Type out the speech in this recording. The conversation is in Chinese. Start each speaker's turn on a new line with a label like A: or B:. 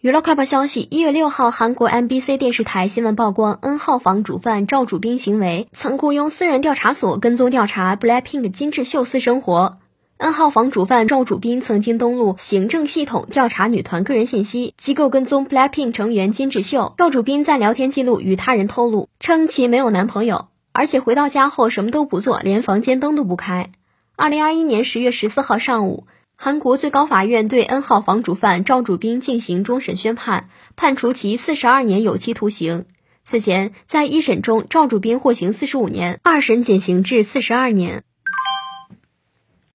A: 娱乐快报消息：一月六号，韩国 MBC 电视台新闻曝光，N 号房主犯赵主彬行为曾雇佣私人调查所跟踪调查 BLACKPINK 金智秀私生活。N 号房主犯赵主彬曾经登录行政系统调查女团个人信息，机构跟踪 BLACKPINK 成员金智秀。赵主彬在聊天记录与他人透露，称其没有男朋友，而且回到家后什么都不做，连房间灯都不开。二零二一年十月十四号上午。韩国最高法院对 N 号房主犯赵主斌进行终审宣判，判处其四十二年有期徒刑。此前，在一审中，赵主斌获刑四十五年，二审减刑至四十二年。